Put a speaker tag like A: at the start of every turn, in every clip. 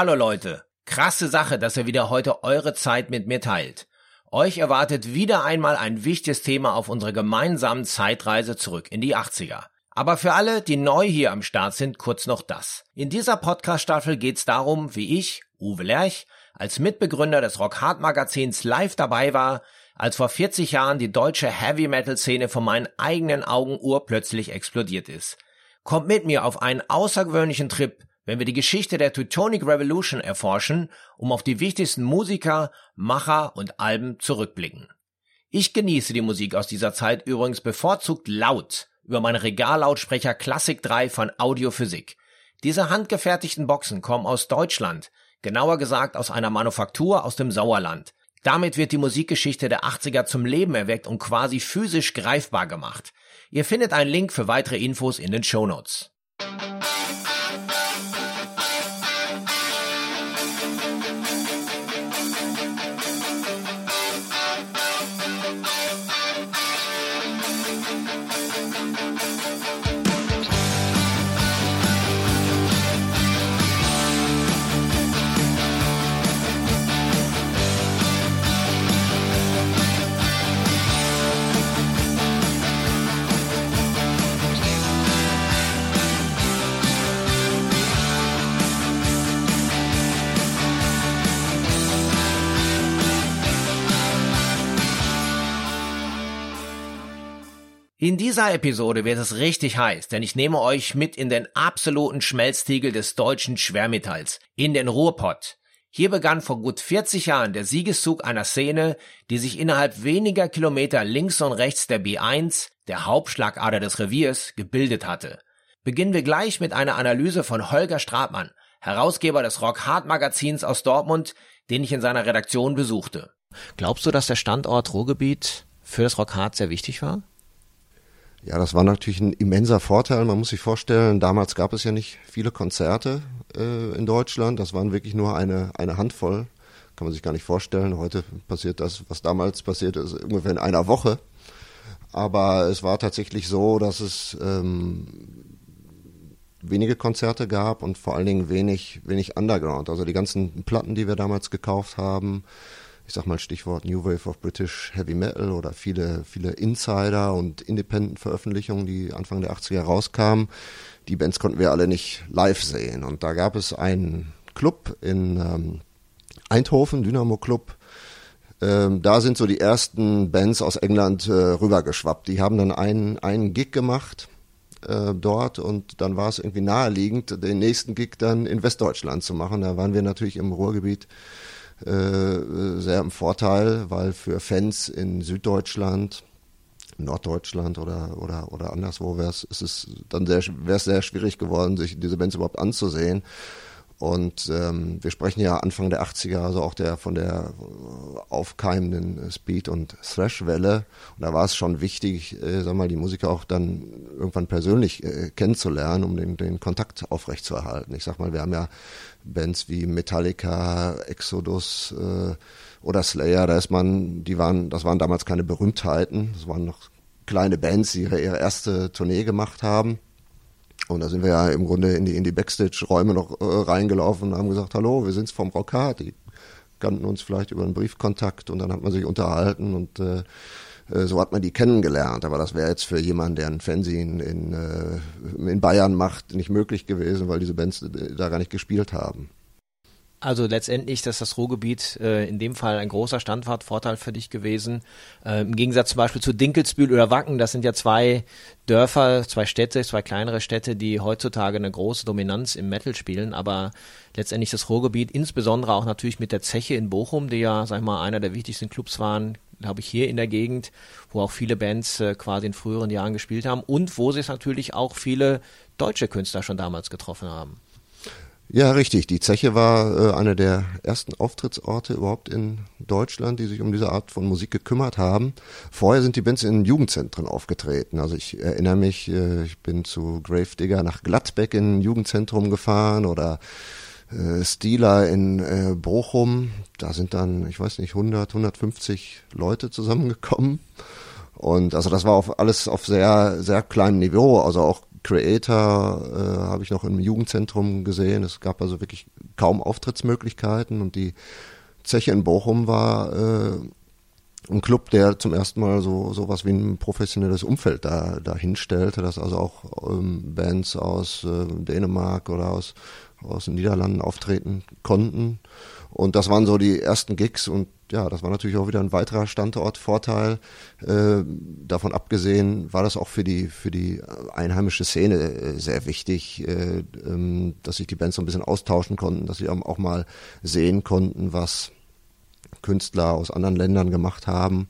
A: Hallo Leute, krasse Sache, dass ihr wieder heute eure Zeit mit mir teilt. Euch erwartet wieder einmal ein wichtiges Thema auf unserer gemeinsamen Zeitreise zurück in die 80er. Aber für alle, die neu hier am Start sind, kurz noch das. In dieser Podcast-Staffel geht's darum, wie ich, Uwe Lerch, als Mitbegründer des Rock Hard Magazins live dabei war, als vor 40 Jahren die deutsche Heavy Metal Szene vor meinen eigenen Augen urplötzlich explodiert ist. Kommt mit mir auf einen außergewöhnlichen Trip, wenn wir die Geschichte der Teutonic Revolution erforschen, um auf die wichtigsten Musiker, Macher und Alben zurückblicken. Ich genieße die Musik aus dieser Zeit übrigens bevorzugt laut über meine Regallautsprecher Classic 3 von Audiophysik. Diese handgefertigten Boxen kommen aus Deutschland, genauer gesagt aus einer Manufaktur aus dem Sauerland. Damit wird die Musikgeschichte der 80er zum Leben erweckt und quasi physisch greifbar gemacht. Ihr findet einen Link für weitere Infos in den Show Notes. Thank you. In dieser Episode wird es richtig heiß, denn ich nehme euch mit in den absoluten Schmelztiegel des deutschen Schwermetalls, in den Ruhrpott. Hier begann vor gut 40 Jahren der Siegeszug einer Szene, die sich innerhalb weniger Kilometer links und rechts der B1, der Hauptschlagader des Reviers, gebildet hatte. Beginnen wir gleich mit einer Analyse von Holger Stratmann, Herausgeber des Rock Hard Magazins aus Dortmund, den ich in seiner Redaktion besuchte. Glaubst du, dass der Standort Ruhrgebiet für das Rock Hard sehr wichtig war?
B: Ja, das war natürlich ein immenser Vorteil. Man muss sich vorstellen, damals gab es ja nicht viele Konzerte äh, in Deutschland. Das waren wirklich nur eine, eine Handvoll. Kann man sich gar nicht vorstellen. Heute passiert das, was damals passiert ist, ungefähr in einer Woche. Aber es war tatsächlich so, dass es ähm, wenige Konzerte gab und vor allen Dingen wenig, wenig Underground. Also die ganzen Platten, die wir damals gekauft haben, ich sag mal Stichwort New Wave of British Heavy Metal oder viele, viele Insider und Independent-Veröffentlichungen, die Anfang der 80er rauskamen. Die Bands konnten wir alle nicht live sehen. Und da gab es einen Club in ähm, Eindhoven, Dynamo Club, ähm, da sind so die ersten Bands aus England äh, rübergeschwappt. Die haben dann einen, einen Gig gemacht äh, dort und dann war es irgendwie naheliegend, den nächsten Gig dann in Westdeutschland zu machen. Da waren wir natürlich im Ruhrgebiet äh, sehr im Vorteil, weil für Fans in Süddeutschland, Norddeutschland oder oder oder anderswo wäre es ist es dann sehr wäre es sehr schwierig geworden, sich diese Bands überhaupt anzusehen. Und ähm, wir sprechen ja Anfang der 80er, also auch der von der aufkeimenden Speed- und Thrash-Welle. Und da war es schon wichtig, äh, sag mal, die Musiker auch dann irgendwann persönlich äh, kennenzulernen, um den, den Kontakt aufrechtzuerhalten. Ich sag mal, wir haben ja Bands wie Metallica, Exodus äh, oder Slayer, da ist man, die waren, das waren damals keine Berühmtheiten, das waren noch kleine Bands, die ihre, ihre erste Tournee gemacht haben. Und da sind wir ja im Grunde in die, in die Backstage-Räume noch äh, reingelaufen und haben gesagt, hallo, wir sind's vom Rockhard. Die kannten uns vielleicht über einen Briefkontakt und dann hat man sich unterhalten und äh, äh, so hat man die kennengelernt. Aber das wäre jetzt für jemanden, der ein Fernsehen in, äh, in Bayern macht, nicht möglich gewesen, weil diese Bands äh, da gar nicht gespielt haben.
A: Also letztendlich, dass das Ruhrgebiet äh, in dem Fall ein großer Standortvorteil für dich gewesen. Äh, Im Gegensatz zum Beispiel zu Dinkelsbühl oder Wacken, das sind ja zwei Dörfer, zwei Städte, zwei kleinere Städte, die heutzutage eine große Dominanz im Metal spielen. Aber letztendlich das Ruhrgebiet, insbesondere auch natürlich mit der Zeche in Bochum, die ja, sag ich mal, einer der wichtigsten Clubs waren, glaube ich, hier in der Gegend, wo auch viele Bands äh, quasi in früheren Jahren gespielt haben und wo sich natürlich auch viele deutsche Künstler schon damals getroffen haben.
B: Ja, richtig. Die Zeche war äh, einer der ersten Auftrittsorte überhaupt in Deutschland, die sich um diese Art von Musik gekümmert haben. Vorher sind die Bands in Jugendzentren aufgetreten. Also ich erinnere mich, äh, ich bin zu Gravedigger nach Gladbeck in ein Jugendzentrum gefahren oder äh, Stila in äh, Bochum. Da sind dann, ich weiß nicht, 100, 150 Leute zusammengekommen. Und also das war auf alles auf sehr, sehr kleinem Niveau, also auch Creator äh, habe ich noch im Jugendzentrum gesehen. Es gab also wirklich kaum Auftrittsmöglichkeiten und die Zeche in Bochum war äh, ein Club, der zum ersten Mal so sowas wie ein professionelles Umfeld da, da hinstellte, dass also auch ähm, Bands aus äh, Dänemark oder aus, aus den Niederlanden auftreten konnten. Und das waren so die ersten Gigs und ja, das war natürlich auch wieder ein weiterer Standortvorteil. Äh, davon abgesehen war das auch für die für die einheimische Szene äh, sehr wichtig, äh, ähm, dass sich die Bands so ein bisschen austauschen konnten, dass sie auch mal sehen konnten, was Künstler aus anderen Ländern gemacht haben.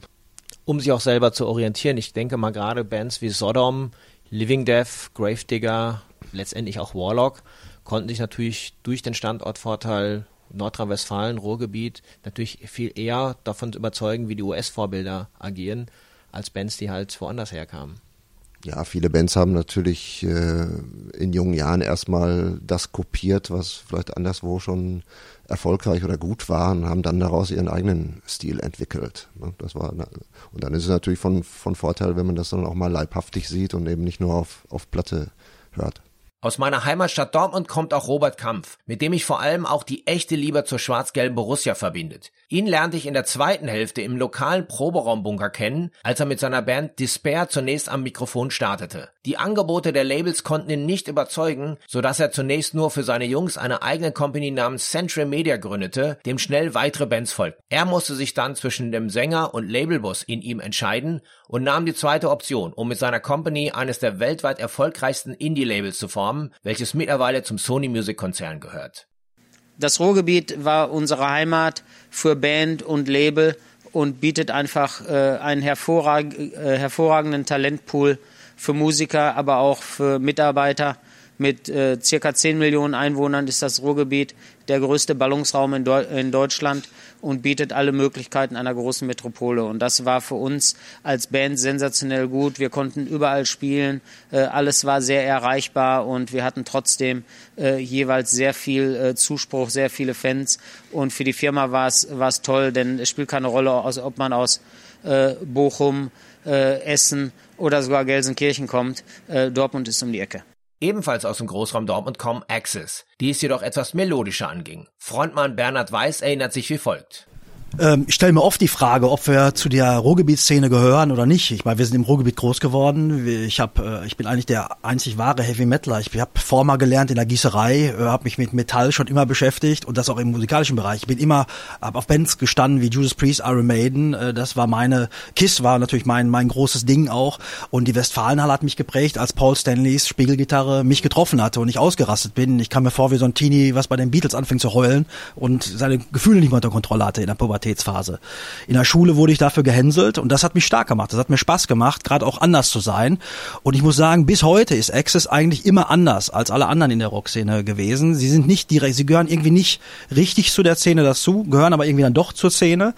A: Um sich auch selber zu orientieren. Ich denke mal gerade Bands wie Sodom, Living Death, Gravedigger, letztendlich auch Warlock konnten sich natürlich durch den Standortvorteil Nordrhein-Westfalen, Ruhrgebiet natürlich viel eher davon überzeugen, wie die US-Vorbilder agieren, als Bands, die halt woanders herkamen.
B: Ja, viele Bands haben natürlich äh, in jungen Jahren erstmal das kopiert, was vielleicht anderswo schon erfolgreich oder gut war und haben dann daraus ihren eigenen Stil entwickelt. Ne? Das war, und dann ist es natürlich von, von Vorteil, wenn man das dann auch mal leibhaftig sieht und eben nicht nur auf, auf Platte hört.
A: Aus meiner Heimatstadt Dortmund kommt auch Robert Kampf, mit dem ich vor allem auch die echte Liebe zur schwarz-gelben Borussia verbindet. Ihn lernte ich in der zweiten Hälfte im lokalen Proberaumbunker kennen, als er mit seiner Band Despair zunächst am Mikrofon startete. Die Angebote der Labels konnten ihn nicht überzeugen, so dass er zunächst nur für seine Jungs eine eigene Company namens Central Media gründete, dem schnell weitere Bands folgten. Er musste sich dann zwischen dem Sänger und Labelboss in ihm entscheiden und nahm die zweite Option, um mit seiner Company eines der weltweit erfolgreichsten Indie-Labels zu formen Programm, welches mittlerweile zum Sony Music Konzern gehört.
C: Das Ruhrgebiet war unsere Heimat für Band und Label und bietet einfach äh, einen hervorrag äh, hervorragenden Talentpool für Musiker, aber auch für Mitarbeiter. Mit äh, circa 10 Millionen Einwohnern ist das Ruhrgebiet der größte Ballungsraum in, Deu in, Deutschland und bietet alle Möglichkeiten einer großen Metropole. Und das war für uns als Band sensationell gut. Wir konnten überall spielen, äh, alles war sehr erreichbar und wir hatten trotzdem äh, jeweils sehr viel äh, Zuspruch, sehr viele Fans. Und für die Firma war es toll, denn es spielt keine Rolle, aus, ob man aus äh, Bochum, äh, Essen oder sogar Gelsenkirchen kommt. Äh, Dortmund ist um die Ecke.
A: Ebenfalls aus dem Großraum Dortmund kommen Axis, die es jedoch etwas melodischer anging. Frontmann Bernhard Weiß erinnert sich wie folgt.
D: Ähm, ich stelle mir oft die Frage, ob wir zu der Ruhrgebietsszene gehören oder nicht. Ich meine, wir sind im Ruhrgebiet groß geworden. Ich hab, äh, ich bin eigentlich der einzig wahre Heavy Metaler. Ich habe Former gelernt in der Gießerei, äh, habe mich mit Metall schon immer beschäftigt und das auch im musikalischen Bereich. Ich bin immer hab auf Bands gestanden wie Judas Priest, Iron Maiden. Äh, das war meine Kiss war natürlich mein mein großes Ding auch. Und die Westfalenhalle hat mich geprägt, als Paul Stanleys Spiegelgitarre mich getroffen hatte und ich ausgerastet bin. Ich kam mir vor wie so ein Teenie, was bei den Beatles anfängt zu heulen und seine Gefühle nicht mehr unter Kontrolle hatte in der Pubertät. Pubertätsphase. In der Schule wurde ich dafür gehänselt und das hat mich stark gemacht. Das hat mir Spaß gemacht, gerade auch anders zu sein. Und ich muss sagen, bis heute ist Access eigentlich immer anders als alle anderen in der Rockszene gewesen. Sie sind nicht direkt, sie gehören irgendwie nicht richtig zu der Szene dazu, gehören aber irgendwie dann doch zur Szene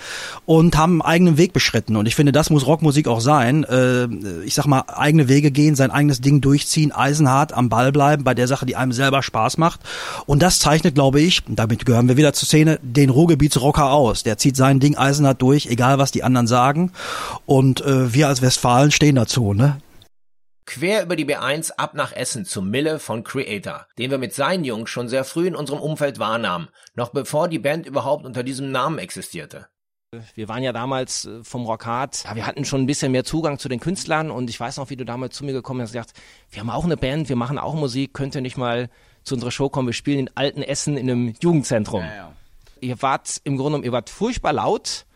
D: und haben einen eigenen Weg beschritten. Und ich finde, das muss Rockmusik auch sein. Äh, ich sag mal, eigene Wege gehen, sein eigenes Ding durchziehen, eisenhart am Ball bleiben bei der Sache, die einem selber Spaß macht. Und das zeichnet, glaube ich, damit gehören wir wieder zur Szene, den Ruhrgebietsrocker aus. Der zieht zieht sein Ding eisenhart durch, egal was die anderen sagen. Und äh, wir als Westfalen stehen dazu, ne?
A: Quer über die B1 ab nach Essen zum Mille von Creator, den wir mit seinen Jungs schon sehr früh in unserem Umfeld wahrnahmen, noch bevor die Band überhaupt unter diesem Namen existierte.
E: Wir waren ja damals äh, vom Rockhard, ja, wir hatten schon ein bisschen mehr Zugang zu den Künstlern und ich weiß noch, wie du damals zu mir gekommen bist und gesagt, wir haben auch eine Band, wir machen auch Musik, könnt ihr nicht mal zu unserer Show kommen, wir spielen in alten Essen in einem Jugendzentrum. Ja, ja ihr wart im Grunde genommen, ihr wart furchtbar laut,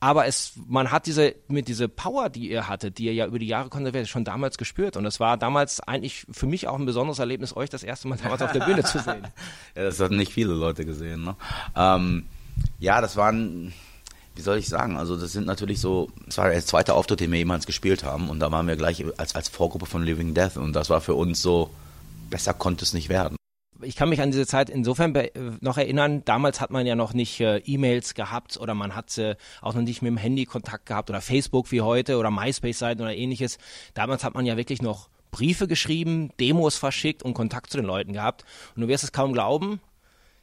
E: aber es, man hat diese, mit diese Power, die ihr hattet, die ihr ja über die Jahre konserviert, schon damals gespürt. Und es war damals eigentlich für mich auch ein besonderes Erlebnis, euch das erste Mal damals auf der Bühne zu sehen.
F: ja, das hatten nicht viele Leute gesehen, ne? Ähm, ja, das waren, wie soll ich sagen, also das sind natürlich so, das war der zweite Auftritt, den wir jemals gespielt haben und da waren wir gleich als, als Vorgruppe von Living Death und das war für uns so, besser konnte es nicht werden
E: ich kann mich an diese Zeit insofern noch erinnern, damals hat man ja noch nicht äh, E-Mails gehabt oder man hat äh, auch noch nicht mit dem Handy Kontakt gehabt oder Facebook wie heute oder MySpace-Seiten oder ähnliches. Damals hat man ja wirklich noch Briefe geschrieben, Demos verschickt und Kontakt zu den Leuten gehabt. Und du wirst es kaum glauben,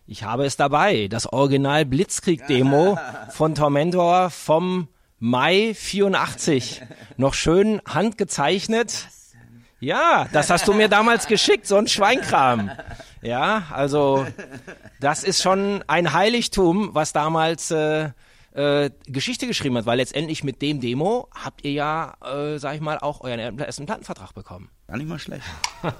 E: ich habe es dabei, das Original Blitzkrieg-Demo von Tormentor vom Mai 84. Noch schön handgezeichnet Ja, das hast du mir damals geschickt, so ein Schweinkram. Ja, also das ist schon ein Heiligtum, was damals äh, äh, Geschichte geschrieben hat, weil letztendlich mit dem Demo habt ihr ja, äh, sag ich mal, auch euren ersten Plattenvertrag bekommen.
F: Gar nicht mal schlecht.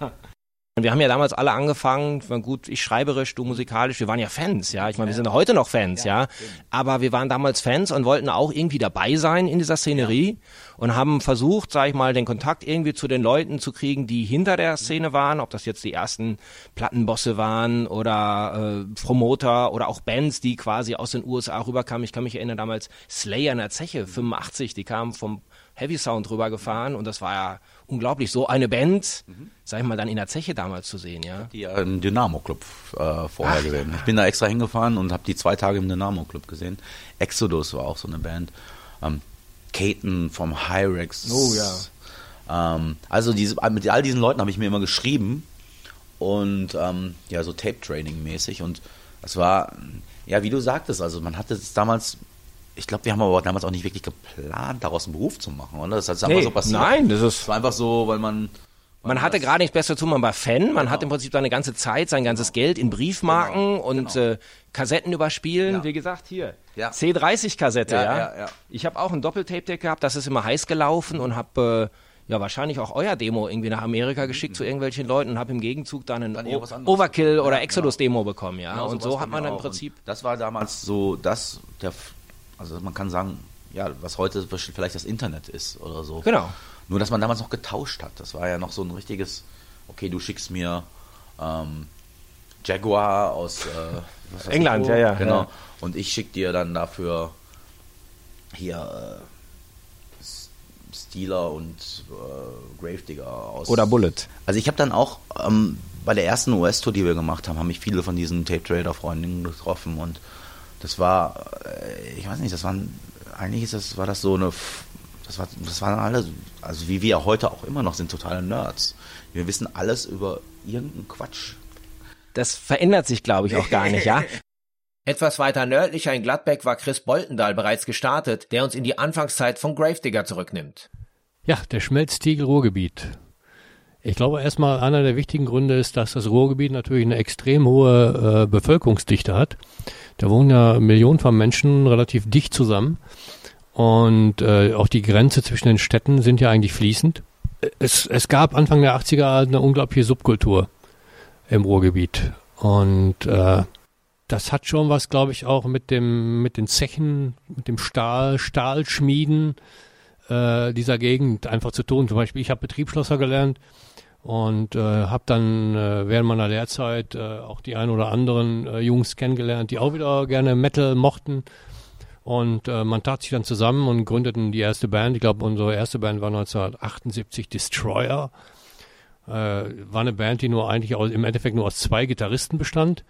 E: Wir haben ja damals alle angefangen, gut, ich schreiberisch, du musikalisch, wir waren ja Fans, ja. Ich meine, wir sind ja heute noch Fans, ja. Aber wir waren damals Fans und wollten auch irgendwie dabei sein in dieser Szenerie und haben versucht, sag ich mal, den Kontakt irgendwie zu den Leuten zu kriegen, die hinter der Szene waren, ob das jetzt die ersten Plattenbosse waren oder äh, Promoter oder auch Bands, die quasi aus den USA rüberkamen. Ich kann mich erinnern, damals Slayer in der Zeche, 85, die kamen vom Heavy Sound rübergefahren und das war ja unglaublich, so eine Band, mhm. sag ich mal, dann in der Zeche damals zu sehen, ja.
F: Die ja im Dynamo-Club äh, vorher Ach. gesehen. Ich bin da extra hingefahren und habe die zwei Tage im Dynamo-Club gesehen. Exodus war auch so eine Band. Ähm, Caton vom Hyrex.
E: Oh ja.
F: Ähm, also diese, mit all diesen Leuten habe ich mir immer geschrieben und ähm, ja, so Tape-Training-mäßig und das war, ja, wie du sagtest, also man hatte es damals ich glaube, wir haben aber damals auch nicht wirklich geplant, daraus einen Beruf zu machen, oder? Das ist
E: nee, einfach so passiert. Nein, das ist.
F: Es war einfach so, weil man.
E: Man hatte gerade nichts Besseres zu tun, man war Fan, man genau. hat im Prinzip seine ganze Zeit, sein ganzes genau. Geld in Briefmarken genau. und genau. Äh, Kassetten überspielen. Ja. Wie gesagt, hier, ja. C30-Kassette, ja, ja. ja. Ich habe auch ein Doppeltape-Deck gehabt, das ist immer heiß gelaufen und habe äh, ja wahrscheinlich auch euer Demo irgendwie nach Amerika geschickt mhm. zu irgendwelchen Leuten und habe im Gegenzug dann ein dann Overkill oder Exodus-Demo bekommen, ja. Genau, und so hat man im Prinzip.
F: Das war damals so das, der also man kann sagen, ja, was heute vielleicht das Internet ist oder so.
E: Genau.
F: Nur, dass man damals noch getauscht hat. Das war ja noch so ein richtiges, okay, du schickst mir ähm, Jaguar aus
E: äh, England, ja, ja.
F: Genau.
E: Ja.
F: Und ich schicke dir dann dafür hier äh, Steeler und äh, Gravedigger aus.
E: Oder Bullet.
F: Also ich habe dann auch ähm, bei der ersten US-Tour, die wir gemacht haben, haben mich viele von diesen Tape-Trader-Freundinnen getroffen und das war, äh, ich weiß nicht, das waren, eigentlich ist das, war das so eine, das, war, das waren alle, also wie wir heute auch immer noch sind, totale Nerds. Wir wissen alles über irgendeinen Quatsch.
E: Das verändert sich, glaube ich, auch gar nicht, ja?
A: Etwas weiter nördlicher in Gladbeck war Chris Boltendahl bereits gestartet, der uns in die Anfangszeit von Gravedigger zurücknimmt.
G: Ja, der Schmelztiegel Ruhrgebiet. Ich glaube erstmal einer der wichtigen Gründe ist, dass das Ruhrgebiet natürlich eine extrem hohe äh, Bevölkerungsdichte hat. Da wohnen ja Millionen von Menschen relativ dicht zusammen. Und äh, auch die Grenze zwischen den Städten sind ja eigentlich fließend. Es, es gab Anfang der 80er eine unglaubliche Subkultur im Ruhrgebiet. Und äh, das hat schon was, glaube ich, auch mit dem, mit den Zechen, mit dem Stahl, Stahlschmieden äh, dieser Gegend einfach zu tun. Zum Beispiel, ich habe Betriebsschlosser gelernt und äh, habe dann äh, während meiner Lehrzeit äh, auch die ein oder anderen äh, Jungs kennengelernt, die auch wieder gerne Metal mochten. Und äh, man tat sich dann zusammen und gründeten die erste Band. Ich glaube, unsere erste Band war 1978 Destroyer. Äh, war eine Band, die nur eigentlich aus, im Endeffekt nur aus zwei Gitarristen bestand.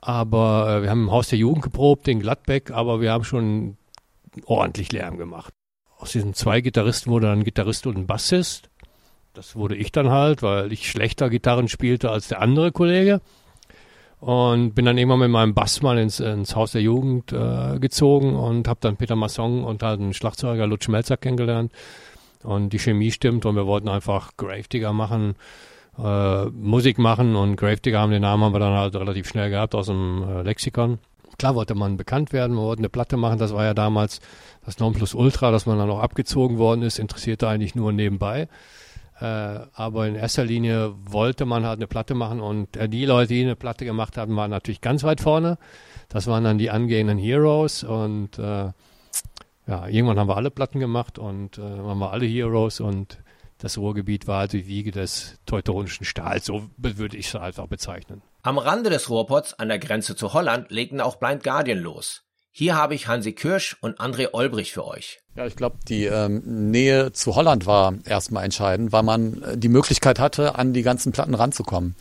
G: Aber äh, wir haben im Haus der Jugend geprobt, in Gladbeck, aber wir haben schon ordentlich Lärm gemacht. Aus diesen zwei Gitarristen wurde dann ein Gitarrist und ein Bassist. Das wurde ich dann halt, weil ich schlechter Gitarren spielte als der andere Kollege. Und bin dann irgendwann mit meinem Bass mal ins, ins Haus der Jugend äh, gezogen und habe dann Peter Masson und halt einen Schlagzeuger Lutsch Melzer kennengelernt. Und die Chemie stimmt und wir wollten einfach Gravedigger machen, äh, Musik machen und Gravedigger haben den Namen haben wir dann halt relativ schnell gehabt aus dem äh, Lexikon. Klar wollte man bekannt werden, wir wollten eine Platte machen, das war ja damals das Nonplusultra, dass man dann auch abgezogen worden ist, interessierte eigentlich nur nebenbei. Äh, aber in erster Linie wollte man halt eine Platte machen und äh, die Leute, die eine Platte gemacht haben, waren natürlich ganz weit vorne. Das waren dann die angehenden Heroes und äh, ja, irgendwann haben wir alle Platten gemacht und äh, waren wir alle Heroes und das Ruhrgebiet war also die Wiege des teutonischen Stahls, so würde ich es einfach bezeichnen.
A: Am Rande des Ruhrpots an der Grenze zu Holland legten auch Blind Guardian los. Hier habe ich Hansi Kirsch und André Olbrich für euch.
H: Ja, ich glaube, die ähm, Nähe zu Holland war erstmal entscheidend, weil man äh, die Möglichkeit hatte, an die ganzen Platten ranzukommen.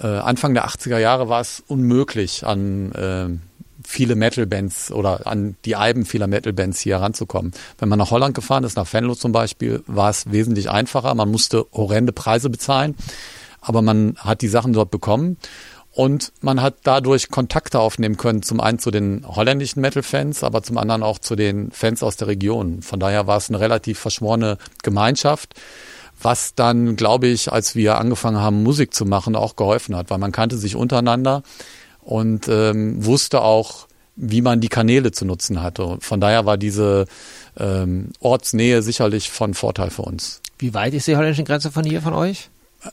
H: Äh, Anfang der 80er Jahre war es unmöglich, an äh, viele Metal-Bands oder an die Alben vieler Metal-Bands hier ranzukommen. Wenn man nach Holland gefahren ist, nach Venlo zum Beispiel, war es wesentlich einfacher. Man musste horrende Preise bezahlen, aber man hat die Sachen dort bekommen. Und man hat dadurch Kontakte aufnehmen können, zum einen zu den holländischen Metal-Fans, aber zum anderen auch zu den Fans aus der Region. Von daher war es eine relativ verschworene Gemeinschaft, was dann, glaube ich, als wir angefangen haben, Musik zu machen, auch geholfen hat, weil man kannte sich untereinander und ähm, wusste auch, wie man die Kanäle zu nutzen hatte. Von daher war diese ähm, Ortsnähe sicherlich von Vorteil für uns.
E: Wie weit ist die holländische Grenze von hier, von euch?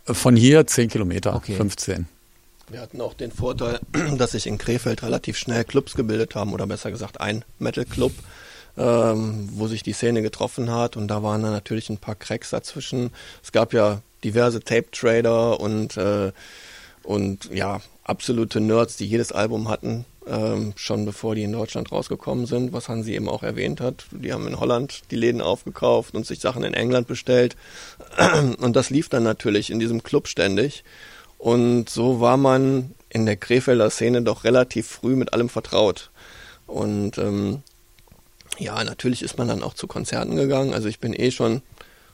H: Von hier 10 Kilometer,
E: Okay.
H: 15.
I: Wir hatten auch den Vorteil, dass sich in Krefeld relativ schnell Clubs gebildet haben, oder besser gesagt ein Metal-Club, ähm, wo sich die Szene getroffen hat. Und da waren dann natürlich ein paar Cracks dazwischen. Es gab ja diverse Tape-Trader und, äh, und ja, absolute Nerds, die jedes Album hatten, ähm, schon bevor die in Deutschland rausgekommen sind, was Hansi eben auch erwähnt hat. Die haben in Holland die Läden aufgekauft und sich Sachen in England bestellt. Und das lief dann natürlich in diesem Club ständig. Und so war man in der Krefelder Szene doch relativ früh mit allem vertraut. Und ähm, ja, natürlich ist man dann auch zu Konzerten gegangen. Also ich bin eh schon,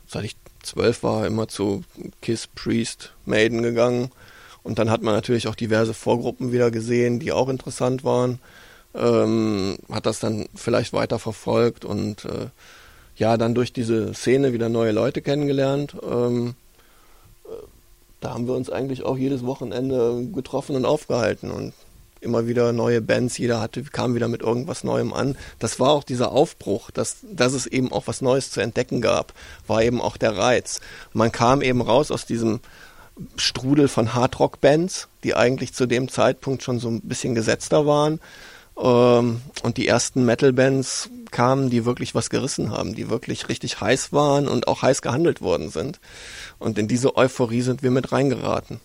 I: seit ich zwölf war, immer zu Kiss, Priest, Maiden gegangen. Und dann hat man natürlich auch diverse Vorgruppen wieder gesehen, die auch interessant waren. Ähm, hat das dann vielleicht weiter verfolgt und äh, ja, dann durch diese Szene wieder neue Leute kennengelernt. Ähm, da haben wir uns eigentlich auch jedes Wochenende getroffen und aufgehalten und immer wieder neue Bands, jeder hatte, kam wieder mit irgendwas Neuem an. Das war auch dieser Aufbruch, dass, dass es eben auch was Neues zu entdecken gab, war eben auch der Reiz. Man kam eben raus aus diesem Strudel von Hardrock-Bands, die eigentlich zu dem Zeitpunkt schon so ein bisschen gesetzter waren. Ähm, und die ersten Metal-Bands kamen, die wirklich was gerissen haben, die wirklich richtig heiß waren und auch heiß gehandelt worden sind. Und in diese Euphorie sind wir mit reingeraten.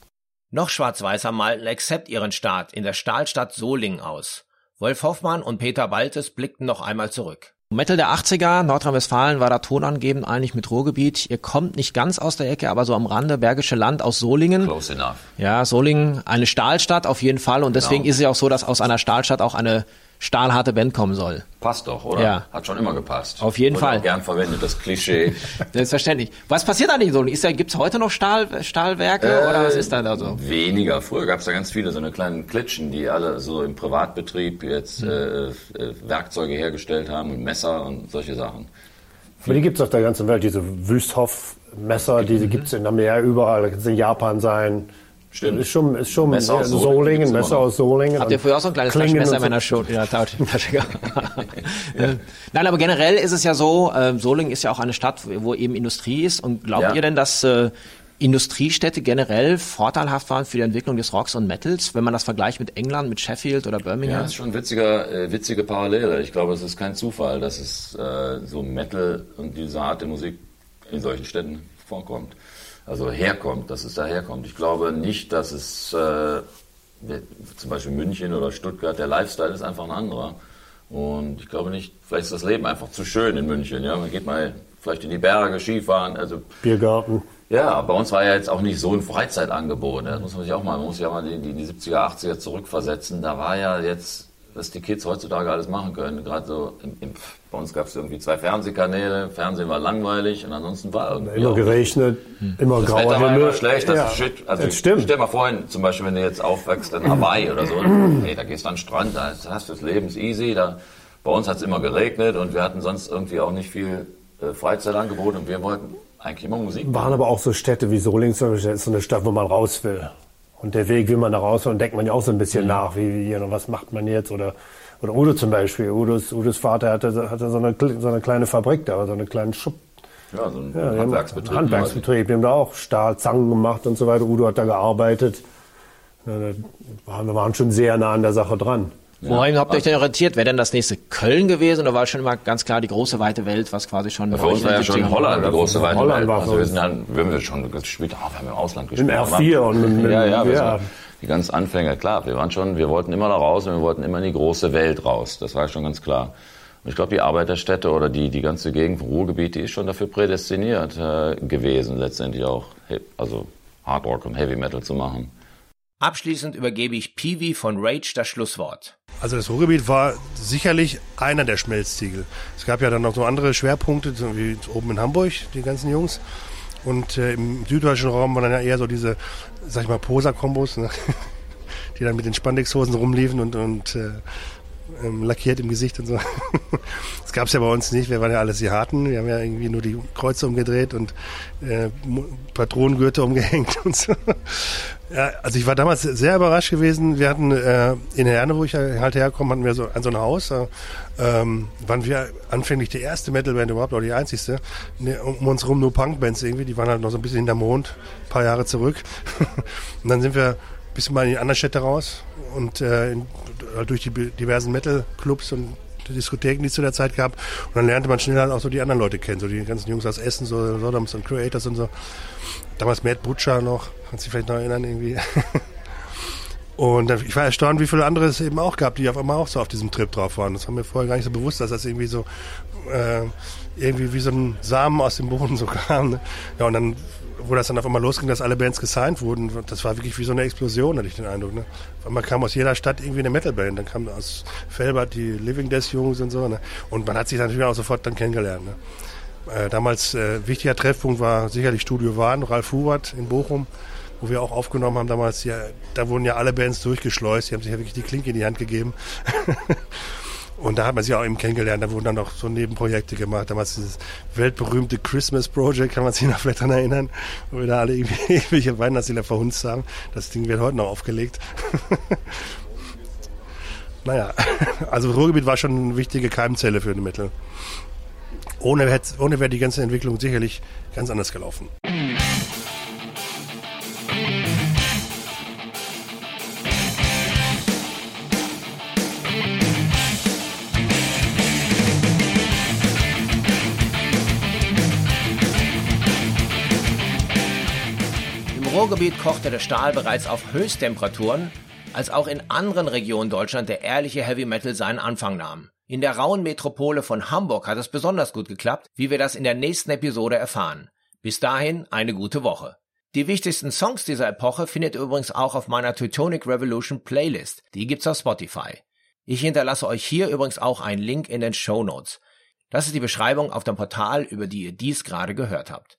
A: Noch schwarz-weißer malten Accept ihren Start in der Stahlstadt Solingen aus. Wolf Hoffmann und Peter Baltes blickten noch einmal zurück.
E: Metal der 80er, Nordrhein-Westfalen war da tonangebend eigentlich mit Ruhrgebiet. Ihr kommt nicht ganz aus der Ecke, aber so am Rande, Bergische Land aus Solingen.
J: Close enough.
E: Ja, Solingen, eine Stahlstadt auf jeden Fall. Und deswegen
J: Genau.
E: ist es ja auch so, dass aus einer Stahlstadt auch eine stahlharte Band kommen soll.
J: Passt doch, oder?
E: Ja.
J: Hat schon immer gepasst.
E: Auf jeden
J: Wurde
E: Fall.
J: Auch gern verwendet, das Klischee.
E: Selbstverständlich. Was passiert eigentlich? Ist da, gibt's heute noch Stahl, Stahlwerke oder was ist da da so?
J: Weniger. Früher gab es da ganz viele so eine kleinen Klitschen, die alle so im Privatbetrieb jetzt äh, äh, Werkzeuge hergestellt haben und Messer und solche Sachen.
K: Aber die gibt es auf der ganzen Welt, diese Wüsthoff-Messer,
J: Mhm.
K: die gibt es in der Meer überall, das kann es in Japan sein.
J: Stimmt.
K: Ist schon, ist schon
J: Messer
K: ja,
J: aus Solingen
K: Messer aus Solingen.
E: Habt ihr früher auch so ein kleines
K: Klingen
E: Taschenmesser in
K: so.
E: meiner der Tasche gehabt? Ja. Nein, aber generell ist es ja so, äh, Solingen ist ja auch eine Stadt, wo eben Industrie ist. Und glaubt
J: Ja.
E: ihr denn, dass äh, Industriestädte generell vorteilhaft waren für die Entwicklung des Rocks und Metals, wenn man das vergleicht mit England, mit Sheffield oder
J: Ja,
E: Birmingham?
J: das ist schon ein witziger, äh, witzige Parallele. Ich glaube, es ist kein Zufall, dass es äh, so Metal und diese Art der Musik in solchen Städten vorkommt. Also herkommt, dass es daherkommt. Ich glaube nicht, dass es äh, zum Beispiel München oder Stuttgart, der Lifestyle ist einfach ein anderer. Und ich glaube nicht, vielleicht ist das Leben einfach zu schön in München. Ja, man geht mal vielleicht in die Berge, Skifahren. Also
K: Biergarten.
J: ja, bei uns war ja jetzt auch nicht so ein Freizeitangebot. ne? Das muss man sich auch mal, man muss auch mal in die, in die 70er, 80er zurückversetzen. Da war ja jetzt, was die Kids heutzutage alles machen können. Gerade so, im, im, bei uns gab es irgendwie zwei Fernsehkanäle. Fernsehen war langweilig und ansonsten war irgendwie
K: Immer geregnet, immer
J: das
K: grauer
J: Wetter war
K: Himmel.
J: immer schlecht, das
K: ja,
J: ist shit. Also
K: das stimmt.
J: stell mal vor, zum Beispiel, wenn du jetzt aufwächst in Hawaii oder so, hey, da gehst du an den Strand, da hast du das Leben ist easy. Da, bei uns hat es immer geregnet und wir hatten sonst irgendwie auch nicht viel äh, Freizeitangebot und wir wollten eigentlich immer Musik
K: Waren aber auch so Städte wie Solingen so eine Stadt, wo man raus will. Und der Weg, wie man da raus und denkt man ja auch so ein bisschen nach, wie, wie was macht man jetzt? Oder, oder Udo zum Beispiel. Udos, Udos Vater hatte, hatte so, eine, so eine kleine Fabrik da, so eine kleine Schub,
J: Ja, so ein
K: ja, haben-
J: Handwerksbetrieb.
K: Handwerksbetrieb. Die haben da auch Stahl, Zangen gemacht und so weiter. Udo hat da gearbeitet. Ja, da waren, wir waren schon sehr nah an der Sache dran.
E: Wohin habt ihr euch denn orientiert? Wäre denn das nächste Köln gewesen oder war schon immer ganz klar die große weite Welt, was quasi schon
J: Für uns war ja schon Holland die große weite
K: Holland
J: Welt.
K: war
J: Also wir sind dann, wir haben ja schon gespielt, ah, wir haben im Ausland
K: Im
J: gespielt.
K: R4 und mit, mit,
J: Ja, ja, wir
K: ja.
J: die ganzen Anfänger, klar, wir waren schon, wir wollten immer da raus und wir wollten immer in die große Welt raus. Das war schon ganz klar. Und ich glaube, die Arbeiterstädte oder die, die ganze Gegend vom Ruhrgebiet, die ist schon dafür prädestiniert äh, gewesen, letztendlich auch, also Hard Rock und Heavy Metal zu machen.
A: Abschließend übergebe ich Peewee von Rage das Schlusswort.
L: Also das Ruhrgebiet war sicherlich einer der Schmelztiegel. Es gab ja dann noch so andere Schwerpunkte, so wie oben in Hamburg, die ganzen Jungs. Und äh, im süddeutschen Raum waren dann ja eher so diese, sag ich mal, Poser-Kombos, ne? die dann mit den Spandexhosen rumliefen und, und äh, ähm, lackiert im Gesicht und so. das gab's ja bei uns nicht. Wir waren ja alles Harten. Wir haben ja irgendwie nur die Kreuze umgedreht und äh, Patronengürtel umgehängt und so. Ja, also ich war damals sehr überrascht gewesen. Wir hatten äh, in Herne, wo ich halt herkomme, hatten wir so an so ein Haus. Äh, ähm, waren wir anfänglich die erste Metalband überhaupt, oder die einzigste. Ne, um uns rum nur Punkbands irgendwie. Die waren halt noch so ein bisschen hinter Mond, ein paar Jahre zurück. und dann sind wir ein bisschen mal in die anderen Städte raus und äh, in, durch die diversen Metal-Clubs und Diskotheken, die es zu der Zeit gab. Und dann lernte man schnell halt auch so die anderen Leute kennen, so die ganzen Jungs aus Essen, so Sodoms und Creators und so. Damals Matt Butcher noch, kannst du dich vielleicht noch erinnern irgendwie. Und ich war erstaunt, wie viele andere es eben auch gab, die auf einmal auch so auf diesem Trip drauf waren. Das war mir vorher gar nicht so bewusst, dass das irgendwie so äh, irgendwie wie so ein Samen aus dem Boden so kam. Ne? Ja, und dann, wo das dann auf einmal losging, dass alle Bands gesigned wurden, das war wirklich wie so eine Explosion, hatte ich den Eindruck. Ne? Auf einmal kam aus jeder Stadt irgendwie eine Metalband. Dann kam aus Felbert die Living Death Jungs und so. Ne? Und man hat sich natürlich auch sofort dann kennengelernt. Ne? Äh, damals äh, wichtiger Treffpunkt war sicherlich Studio Wahn, Ralf Hubert in Bochum, wo wir auch aufgenommen haben damals. Ja, da wurden ja alle Bands durchgeschleust, die haben sich ja wirklich die Klinke in die Hand gegeben. Und da hat man sich auch eben kennengelernt. Da wurden dann noch so Nebenprojekte gemacht. Damals dieses weltberühmte Christmas Project, kann man sich noch vielleicht daran erinnern, wo wir da alle irgendwelche Weihnachtslieder verhunzt haben. Das Ding wird heute noch aufgelegt. naja, also Ruhrgebiet war schon eine wichtige Keimzelle für die Mittel. Ohne, ohne wäre die ganze Entwicklung sicherlich ganz anders gelaufen.
A: Ruhrgebiet kochte der Stahl bereits auf Höchsttemperaturen, als auch in anderen Regionen Deutschland der ehrliche Heavy Metal seinen Anfang nahm. In der rauen Metropole von Hamburg hat es besonders gut geklappt, wie wir das in der nächsten Episode erfahren. Bis dahin eine gute Woche. Die wichtigsten Songs dieser Epoche findet ihr übrigens auch auf meiner Teutonic Revolution Playlist. Die gibt's auf Spotify. Ich hinterlasse euch hier übrigens auch einen Link in den Show Notes. Das ist die Beschreibung auf dem Portal, über die ihr dies gerade gehört habt.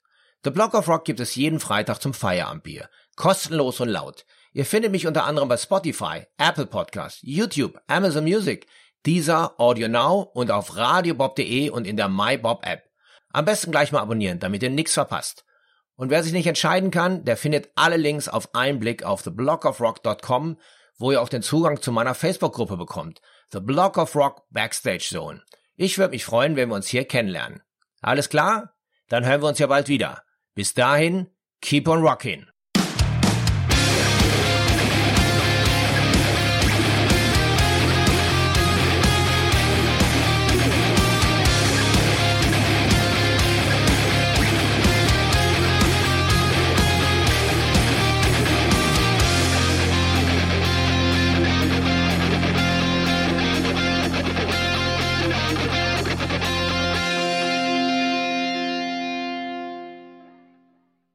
A: The Block of Rock gibt es jeden Freitag zum Feierabendbier. Kostenlos und laut. Ihr findet mich unter anderem bei Spotify, Apple Podcasts, YouTube, Amazon Music, dieser Audio Now und auf radiobob.de und in der MyBob App. Am besten gleich mal abonnieren, damit ihr nichts verpasst. Und wer sich nicht entscheiden kann, der findet alle Links auf einen Blick auf theblockofrock.com, wo ihr auch den Zugang zu meiner Facebook-Gruppe bekommt. The Block of Rock Backstage Zone. Ich würde mich freuen, wenn wir uns hier kennenlernen. Alles klar? Dann hören wir uns ja bald wieder. Bis dahin, keep on rocking.